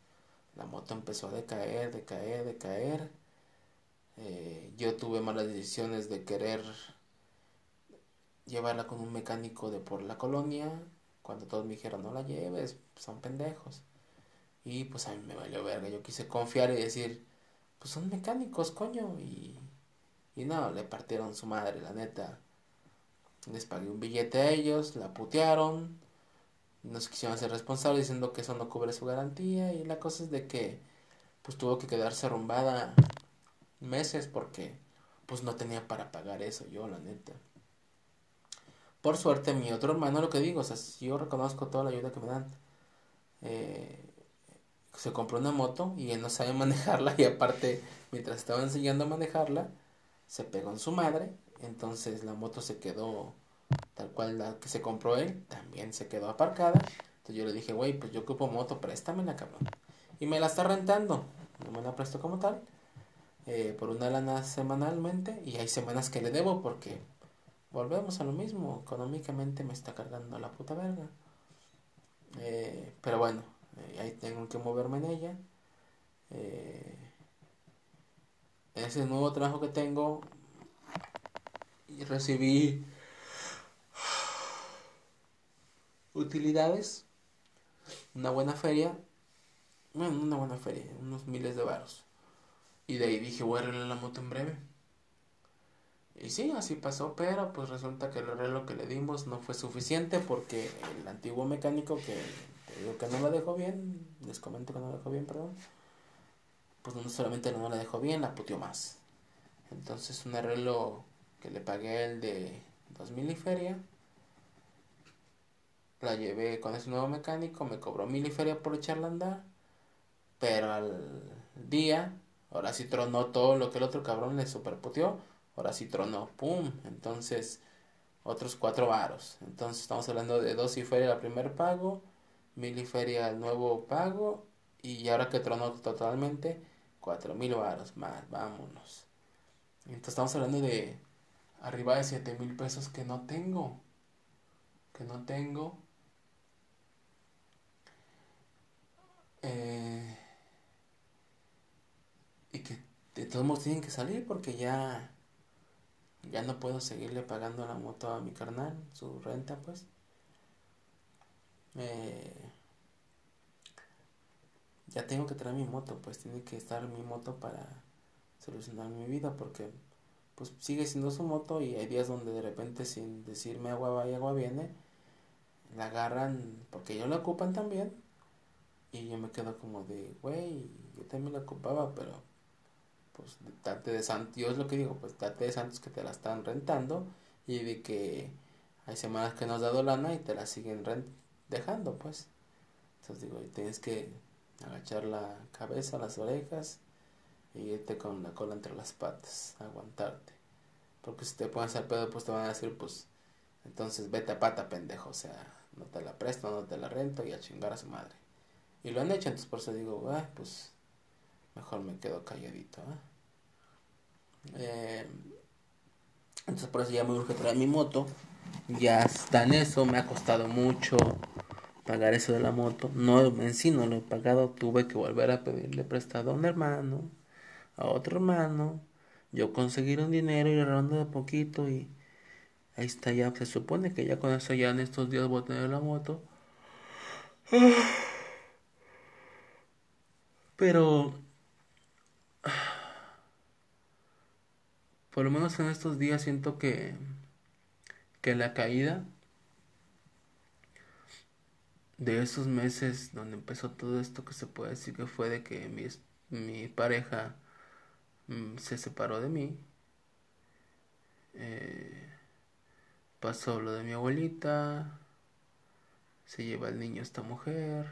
la moto empezó a decaer, decaer, decaer. Eh, yo tuve malas decisiones de querer llevarla con un mecánico de por la colonia, cuando todos me dijeron no la lleves, son pendejos. Y pues a mí me valió verga, yo quise confiar y decir, pues son mecánicos, coño, y, y no, le partieron su madre, la neta. Les pagué un billete a ellos, la putearon, no se quisieron hacer responsables diciendo que eso no cubre su garantía y la cosa es de que pues tuvo que quedarse arrumbada meses porque pues no tenía para pagar eso yo la neta por suerte mi otro hermano lo que digo o sea yo reconozco toda la ayuda que me dan eh, se compró una moto y él no sabe manejarla y aparte mientras estaba enseñando a manejarla se pegó en su madre entonces la moto se quedó tal cual la que se compró él, también se quedó aparcada. Entonces yo le dije, güey, pues yo ocupo moto, préstamela, cabrón. Y me la está rentando, no me la presto como tal, eh, por una lana semanalmente. Y hay semanas que le debo porque volvemos a lo mismo, económicamente me está cargando la puta verga. Eh, pero bueno, eh, ahí tengo que moverme en ella. ese nuevo trabajo que tengo, y recibí utilidades, una buena feria, bueno, una buena feria, unos miles de varos. Y de ahí dije, voy a arreglar la moto en breve. Y sí, así pasó, pero pues resulta que el arreglo que le dimos no fue suficiente porque el antiguo mecánico que digo que no la dejó bien, les comento que no la dejó bien, perdón, pues no solamente no la dejó bien, la puteó más. Entonces un arreglo que le pagué el de 2000 y feria la llevé con ese nuevo mecánico, me cobró mil y feria por echarla a andar. Pero al día, ahora sí tronó todo lo que el otro cabrón le superputió. Ahora sí tronó, pum. Entonces, otros cuatro varos. Entonces, estamos hablando de dos y feria el primer pago, mil y feria el nuevo pago. Y ahora que tronó totalmente, cuatro mil varos más, vámonos. Entonces, estamos hablando de arriba de siete mil pesos que no tengo. Que no tengo Eh, y que de todos modos tienen que salir porque ya ya no puedo seguirle pagando la moto a mi carnal, su renta pues. Eh, ya tengo que traer mi moto, pues tiene que estar mi moto para solucionar mi vida porque pues sigue siendo su moto y hay días donde de repente sin decirme agua va y agua viene, la agarran porque ellos la ocupan también y yo me quedo como de, güey, yo también la ocupaba, pero pues date de santos, yo es lo que digo, pues date de santos que te la están rentando y de que hay semanas que no has dado lana y te la siguen dejando, pues. Entonces digo, tienes que agachar la cabeza, las orejas y irte con la cola entre las patas, aguantarte. Porque si te pones al pedo, pues te van a decir, pues, entonces vete a pata, pendejo, o sea, no te la presto, no te la rento y a chingar a su madre. Y lo han hecho, entonces por eso digo, ah, pues mejor me quedo calladito. Eh, entonces por eso ya me urge traer mi moto. Ya está en eso, me ha costado mucho pagar eso de la moto. No, en sí no lo he pagado, tuve que volver a pedirle prestado a un hermano, a otro hermano. Yo conseguir un dinero y ahorrando de poquito y ahí está ya. Se supone que ya con eso ya en estos días voy a tener la moto. Pero... Por lo menos en estos días siento que... Que la caída de esos meses donde empezó todo esto que se puede decir que fue de que mi, mi pareja mm, se separó de mí. Eh, pasó lo de mi abuelita. Se lleva el niño esta mujer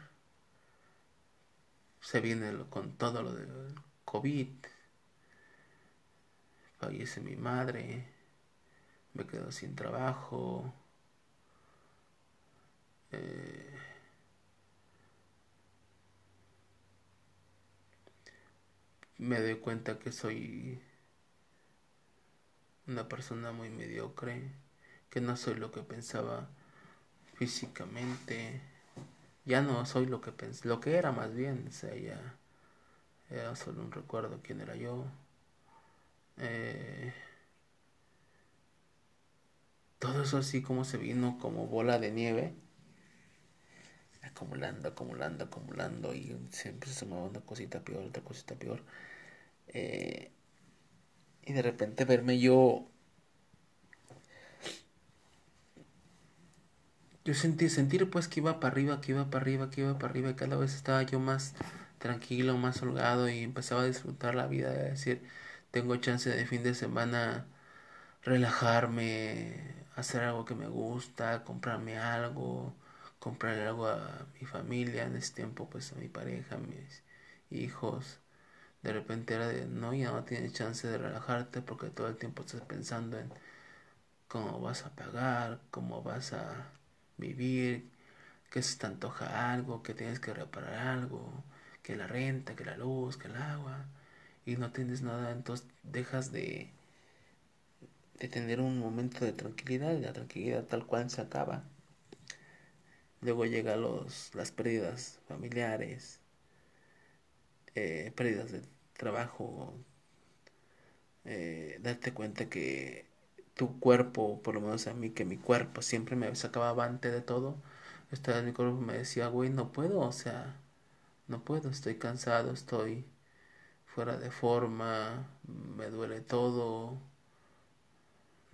se viene con todo lo del COVID, fallece mi madre, me quedo sin trabajo, eh, me doy cuenta que soy una persona muy mediocre, que no soy lo que pensaba físicamente, ya no soy lo que pensé, lo que era más bien, o sea, ya era solo un recuerdo quién era yo. Eh, todo eso así como se vino como bola de nieve acumulando, acumulando, acumulando y siempre se sumaba una cosita peor, otra cosita peor. Eh, y de repente verme yo... Yo sentí, sentir pues que iba para arriba, que iba para arriba, que iba para arriba y cada vez estaba yo más tranquilo, más holgado y empezaba a disfrutar la vida, es decir, tengo chance de fin de semana relajarme, hacer algo que me gusta, comprarme algo, comprarle algo a mi familia en ese tiempo, pues a mi pareja, a mis hijos. De repente era de, no, ya no tienes chance de relajarte porque todo el tiempo estás pensando en cómo vas a pagar, cómo vas a vivir, que se te antoja algo, que tienes que reparar algo, que la renta, que la luz, que el agua, y no tienes nada, entonces dejas de, de tener un momento de tranquilidad la tranquilidad tal cual se acaba. Luego llegan los, las pérdidas familiares, eh, pérdidas de trabajo, eh, darte cuenta que tu cuerpo, por lo menos a mí, que mi cuerpo siempre me sacaba avante de todo, esta mi cuerpo me decía, güey, no puedo, o sea, no puedo, estoy cansado, estoy fuera de forma, me duele todo,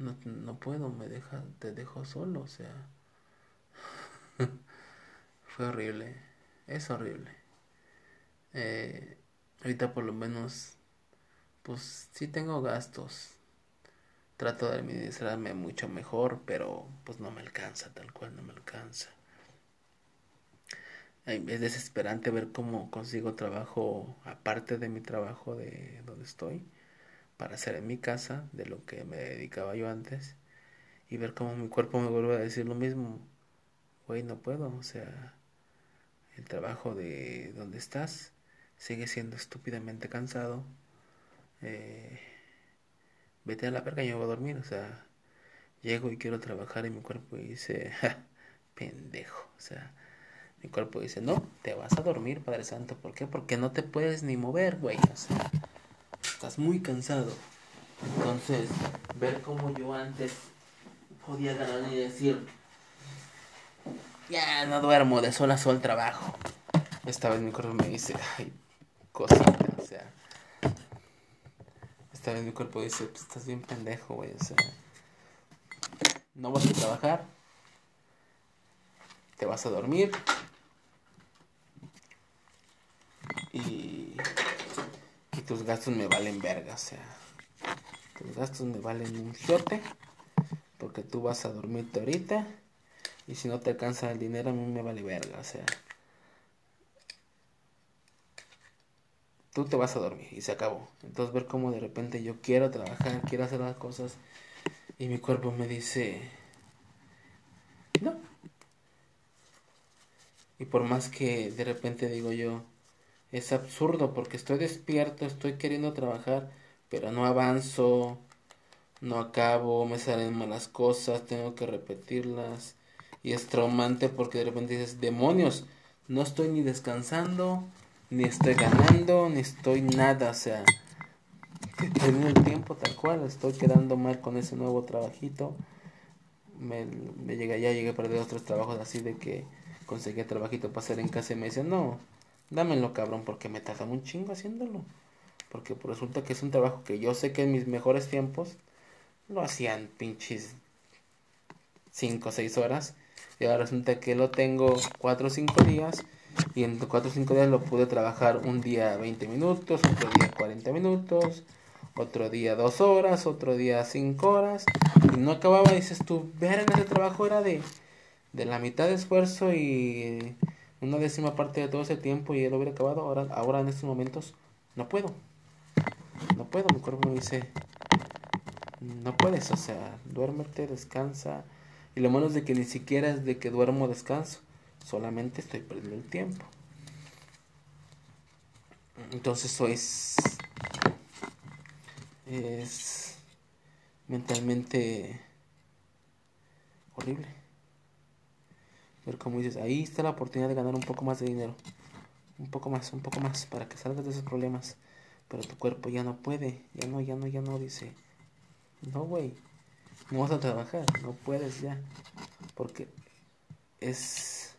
no, no puedo, me deja, te dejo solo, o sea. Fue horrible. Es horrible. Eh, ahorita por lo menos, pues sí tengo gastos. Trato de administrarme mucho mejor, pero pues no me alcanza, tal cual no me alcanza. Es desesperante ver cómo consigo trabajo aparte de mi trabajo de donde estoy para hacer en mi casa de lo que me dedicaba yo antes y ver cómo mi cuerpo me vuelve a decir lo mismo güey, no puedo, o sea, el trabajo de donde estás sigue siendo estúpidamente cansado. Eh, vete a la verga, yo voy a dormir, o sea, llego y quiero trabajar y mi cuerpo dice, pendejo, o sea, mi cuerpo dice, no, te vas a dormir, Padre Santo, ¿por qué? Porque no te puedes ni mover, güey, o sea, estás muy cansado. Entonces, ver cómo yo antes podía ganar y decir, ya no duermo, de sol a sol trabajo. Esta vez mi cuerpo me dice, ay, cosita, o sea. Esta vez mi cuerpo dice, pues estás bien pendejo, güey, o sea. No vas a trabajar, te vas a dormir y, y tus gastos me valen verga, o sea. Tus gastos me valen un giote porque tú vas a dormirte ahorita y si no te alcanza el dinero, a mí me vale verga, o sea. Tú te vas a dormir y se acabó. Entonces ver cómo de repente yo quiero trabajar, quiero hacer las cosas y mi cuerpo me dice, no. Y por más que de repente digo yo, es absurdo porque estoy despierto, estoy queriendo trabajar, pero no avanzo, no acabo, me salen malas cosas, tengo que repetirlas y es traumante porque de repente dices, demonios, no estoy ni descansando, ni estoy ganando, ni estoy nada, o sea, en el tiempo tal cual, estoy quedando mal con ese nuevo trabajito. Me, me llegué, ya llegué a perder otros trabajos así de que conseguí trabajito para hacer en casa y me dicen, no, dámelo cabrón porque me tarda un chingo haciéndolo. Porque resulta que es un trabajo que yo sé que en mis mejores tiempos lo hacían pinches 5 o 6 horas. Y ahora resulta que lo tengo 4 o 5 días. Y en 4 o 5 días lo pude trabajar un día 20 minutos, otro día 40 minutos, otro día 2 horas, otro día 5 horas. Y no acababa, dices tú, ver en ese trabajo era de, de la mitad de esfuerzo y una décima parte de todo ese tiempo y él hubiera acabado, ahora, ahora en estos momentos no puedo. no puedo, mi cuerpo me dice, no puedes, o sea, duérmete, descansa. Y lo malo es de que ni siquiera es de que duermo descanso, solamente estoy perdiendo el tiempo. Entonces eso es, es mentalmente horrible. Ver cómo dices, ahí está la oportunidad de ganar un poco más de dinero. Un poco más, un poco más, para que salgas de esos problemas. Pero tu cuerpo ya no puede, ya no, ya no, ya no, dice. No, güey, no vas a trabajar, no puedes ya. Porque es...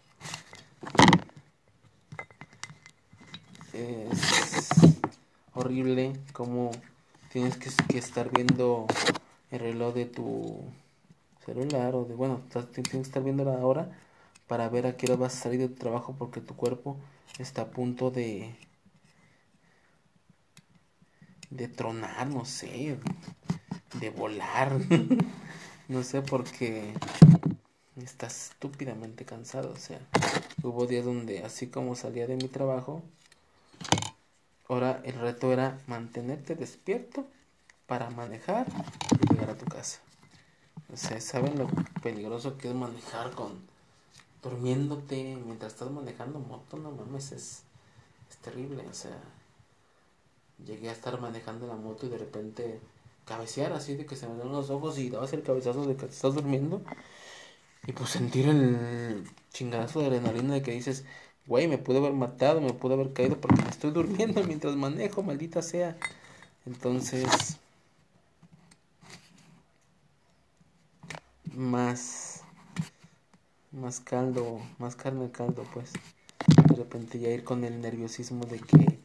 Es horrible como tienes que, que estar viendo el reloj de tu celular o de, bueno, tienes que estar viendo la hora para ver a qué hora vas a salir de tu trabajo porque tu cuerpo está a punto de de tronar, no sé, de volar, no sé, porque estás estúpidamente cansado, o sea, hubo días donde así como salía de mi trabajo, ahora el reto era mantenerte despierto para manejar y llegar a tu casa. O sea, ¿saben lo peligroso que es manejar con durmiéndote mientras estás manejando moto, no mames, es, es terrible, o sea, llegué a estar manejando la moto y de repente cabecear así de que se me dan los ojos y dabas el cabezazo de que te estás durmiendo y pues sentir el chingadazo de adrenalina de que dices, güey, me pude haber matado, me pude haber caído porque me estoy durmiendo mientras manejo, maldita sea. Entonces, más más caldo, más carne al caldo, pues. De repente ya ir con el nerviosismo de que,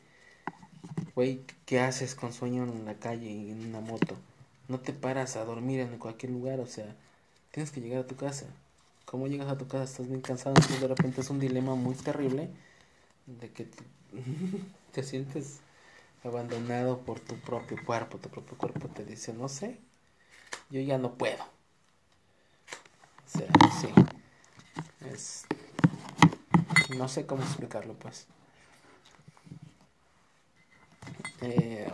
güey, ¿qué haces con sueño en la calle y en una moto? No te paras a dormir en cualquier lugar, o sea, tienes que llegar a tu casa. ¿Cómo llegas a tu casa? Estás bien cansado, entonces de repente es un dilema muy terrible de que te sientes abandonado por tu propio cuerpo, tu propio cuerpo te dice, no sé, yo ya no puedo. O sea, sí. No sé cómo explicarlo, pues. Eh,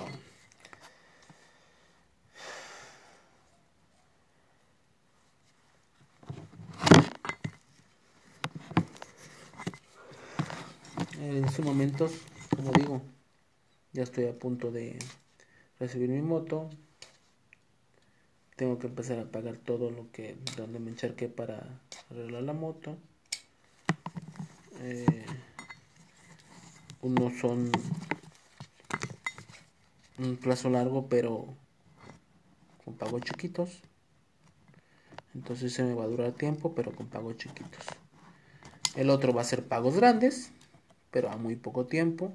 en estos momentos, como digo, ya estoy a punto de recibir mi moto. Tengo que empezar a pagar todo lo que donde me encharqué para arreglar la moto. Eh, unos son un plazo largo, pero con pagos chiquitos. Entonces se me va a durar tiempo, pero con pagos chiquitos. El otro va a ser pagos grandes, pero a muy poco tiempo.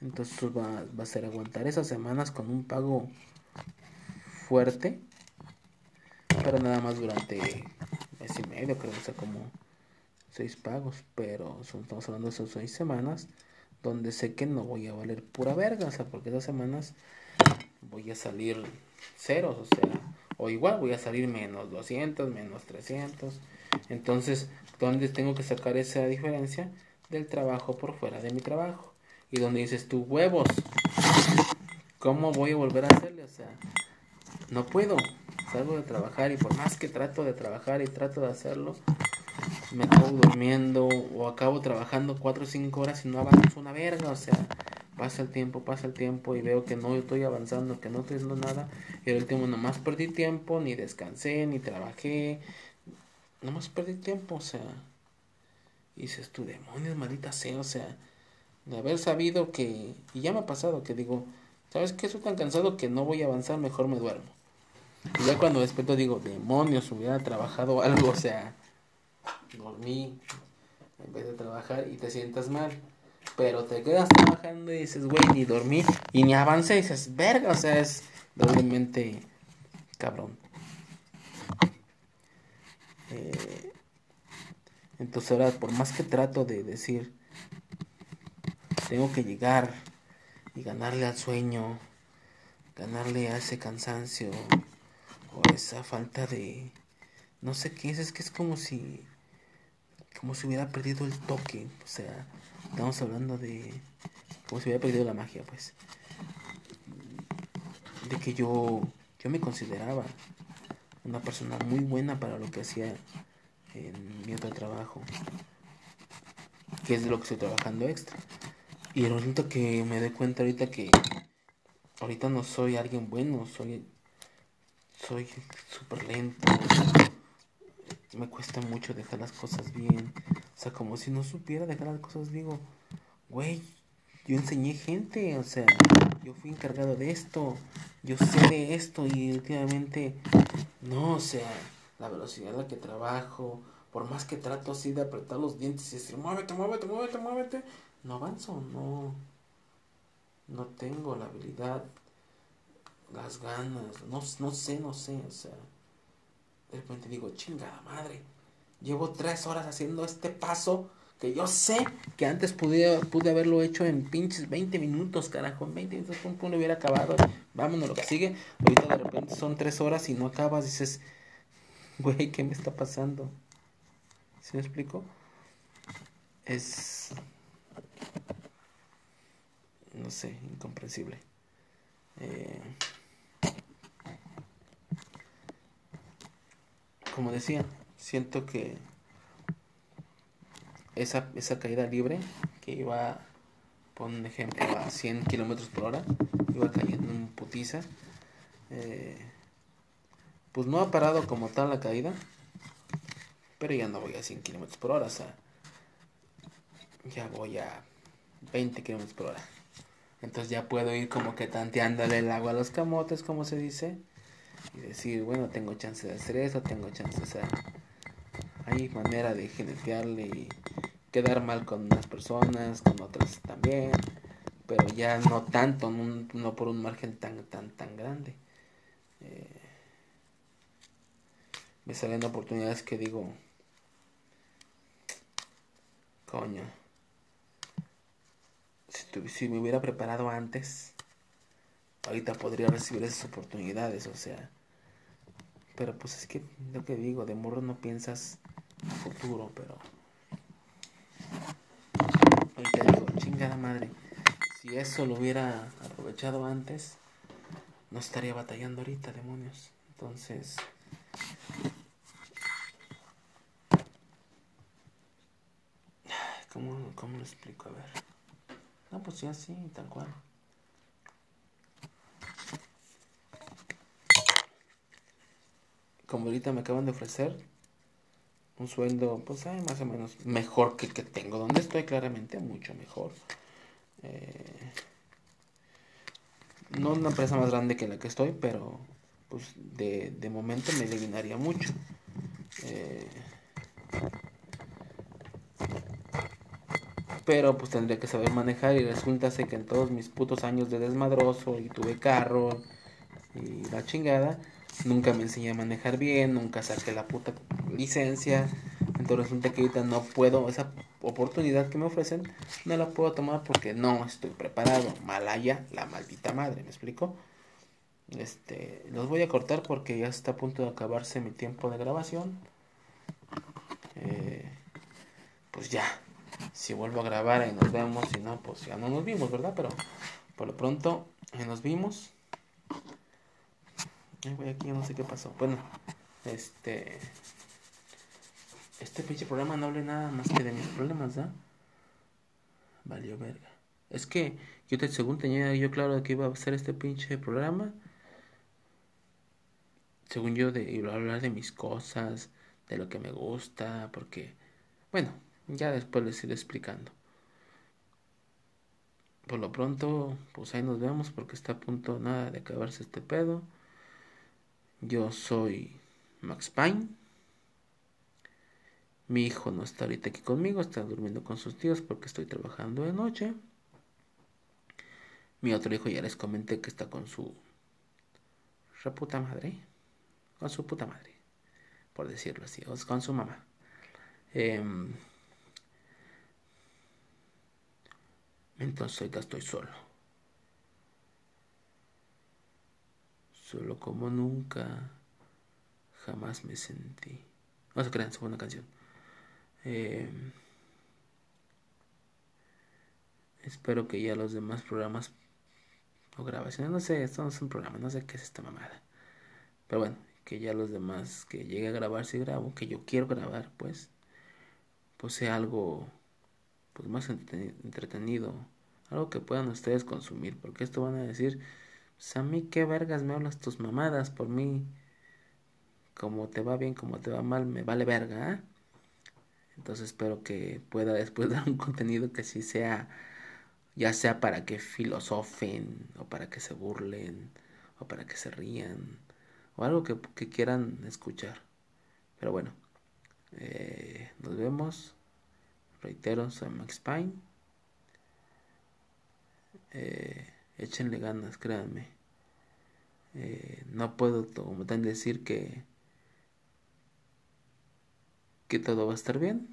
Entonces va, va a ser aguantar esas semanas con un pago fuerte, pero nada más durante mes y medio, creo, que sea, como seis pagos, pero estamos hablando de esas seis semanas donde sé que no voy a valer pura verga, o sea, porque esas semanas voy a salir ceros, o sea, o igual voy a salir menos 200, menos 300. Entonces, ¿dónde tengo que sacar esa diferencia? Del trabajo por fuera de mi trabajo. Y donde dices tú, huevos, ¿cómo voy a volver a hacerle? O sea, no puedo salgo de trabajar y por más que trato de trabajar y trato de hacerlo, me acabo durmiendo o acabo trabajando 4 o 5 horas y no avanzo una verga, o sea, pasa el tiempo, pasa el tiempo y veo que no estoy avanzando, que no estoy haciendo nada y el último nomás perdí tiempo, ni descansé, ni trabajé, nomás perdí tiempo, o sea, y dices tú, demonios, maldita sea, o sea, de haber sabido que, y ya me ha pasado que digo, ¿sabes qué? Estoy tan cansado que no voy a avanzar, mejor me duermo. Y ya cuando despierto digo, demonios, hubiera trabajado algo, o sea, dormí en vez de trabajar y te sientas mal. Pero te quedas trabajando y dices, güey, ni dormí y ni avancé y dices, verga, o sea, es doblemente cabrón. Eh, entonces ahora, por más que trato de decir, tengo que llegar y ganarle al sueño, ganarle a ese cansancio, o esa falta de no sé qué es, es que es como si como si hubiera perdido el toque, o sea, estamos hablando de como si hubiera perdido la magia, pues. de que yo, yo me consideraba una persona muy buena para lo que hacía en mi otro trabajo, que es de lo que estoy trabajando extra. Y resulta que me doy cuenta ahorita que ahorita no soy alguien bueno, soy soy súper lento. Me cuesta mucho dejar las cosas bien. O sea, como si no supiera dejar las cosas, digo, güey, yo enseñé gente, o sea, yo fui encargado de esto, yo sé de esto y últimamente, no, o sea, la velocidad a la que trabajo, por más que trato así de apretar los dientes y decir, muévete, muévete, muévete, muévete, no avanzo, no, no tengo la habilidad, las ganas, no, no sé, no sé, o sea, de repente digo, chingada madre, llevo tres horas haciendo este paso que yo sé que antes pude, pude haberlo hecho en pinches 20 minutos, carajo, en 20 minutos pum, pum, hubiera acabado, vámonos lo que sigue, ahorita de repente son tres horas y no acabas, dices, güey, ¿qué me está pasando? ¿Sí me explico? Es, no sé, incomprensible. Eh, como decía, siento que esa, esa caída libre que iba, por un ejemplo, a 100 kilómetros por hora, iba cayendo en putiza, eh, pues no ha parado como tal la caída, pero ya no voy a 100 kilómetros por hora, o sea, ya voy a 20 kilómetros por hora. Entonces ya puedo ir como que tanteándole el agua a los camotes, como se dice, y decir, bueno, tengo chance de hacer eso, tengo chance de hacer... Hay manera de genetearle y quedar mal con unas personas, con otras también, pero ya no tanto, no, por un margen tan, tan, tan grande. Eh, me salen oportunidades que digo, coño, si, si me hubiera preparado antes, ahorita podría recibir esas oportunidades, o sea, pero pues es que lo que digo, de morro no piensas futuro, pero Ahorita digo, chingada madre. Si eso lo hubiera aprovechado antes, no estaría batallando ahorita, demonios. Entonces. ¿Cómo, cómo lo explico? A ver. No, pues sí, tal cual. Como ahorita me acaban de ofrecer un sueldo, pues hay más o menos mejor que el que tengo. Donde estoy claramente mucho mejor. Eh, no una empresa más grande que la que estoy, pero pues de, de momento me eliminaría mucho. Eh, pero pues tendría que saber manejar y resulta que en todos mis putos años de desmadroso y tuve carro y la chingada, nunca me enseñé a manejar bien, nunca saqué la puta licencia. Entonces resulta que ahorita no puedo, esa oportunidad que me ofrecen, no la puedo tomar porque no estoy preparado. Malaya, la maldita madre, ¿me explico? Este, los voy a cortar porque ya está a punto de acabarse mi tiempo de grabación. Eh, pues ya, si vuelvo a grabar ahí nos vemos, si no, pues ya no nos vimos, ¿verdad? Pero por lo pronto, nos vimos. Aquí, no sé qué pasó. Bueno, este. Este pinche programa no hable nada más que de mis problemas, ¿ah? Valió verga. Es que yo te, según tenía yo claro que iba a hacer este pinche programa. Según yo, de iba a hablar de mis cosas, de lo que me gusta, porque. Bueno, ya después les iré explicando. Por lo pronto, pues ahí nos vemos porque está a punto nada de acabarse este pedo. Yo soy Max Pine. Mi hijo no está ahorita aquí conmigo, está durmiendo con sus tíos porque estoy trabajando de noche. Mi otro hijo ya les comenté que está con su puta madre. Con su puta madre. Por decirlo así. O con su mamá. Em, entonces ya estoy solo. Solo como nunca, jamás me sentí. No se crean, una canción. Eh, espero que ya los demás programas o grabaciones, no sé, esto no es un programa, no sé qué es esta mamada. Pero bueno, que ya los demás que llegue a grabar si grabo, que yo quiero grabar, pues, pues sea algo pues más entretenido, algo que puedan ustedes consumir, porque esto van a decir, pues a mí qué vergas me hablas tus mamadas, por mí, como te va bien, como te va mal, me vale verga, ¿eh? Entonces espero que pueda después dar un contenido que sí sea, ya sea para que filosofen, o para que se burlen, o para que se rían, o algo que, quieran escuchar. Pero bueno, eh, nos vemos. Reitero, soy Max Pine. Eh, échenle ganas, créanme. Eh, no puedo como tan decir que que todo va a estar bien.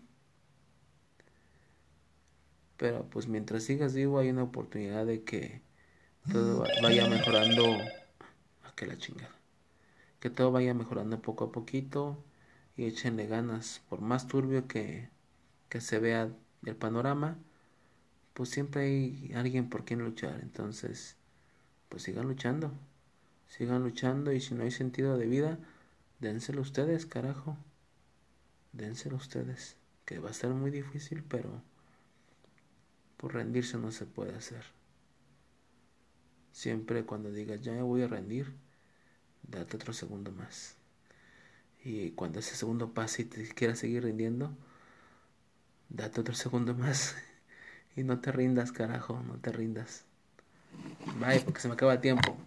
Pero pues mientras sigas vivo hay una oportunidad de que todo vaya mejorando. A ah, que la chingada. Que todo vaya mejorando poco a poquito y échenle ganas. Por más turbio que, que se vea el panorama, pues siempre hay alguien por quien luchar. Entonces, pues sigan luchando. Sigan luchando y si no hay sentido de vida, dénselo ustedes, carajo dénselo ustedes, que va a ser muy difícil, pero por rendirse no se puede hacer. Siempre cuando digas ya me voy a rendir, date otro segundo más. Y cuando ese segundo pase y te quieras seguir rindiendo, date otro segundo más. y no te rindas, carajo, no te rindas. Bye, porque se me acaba el tiempo.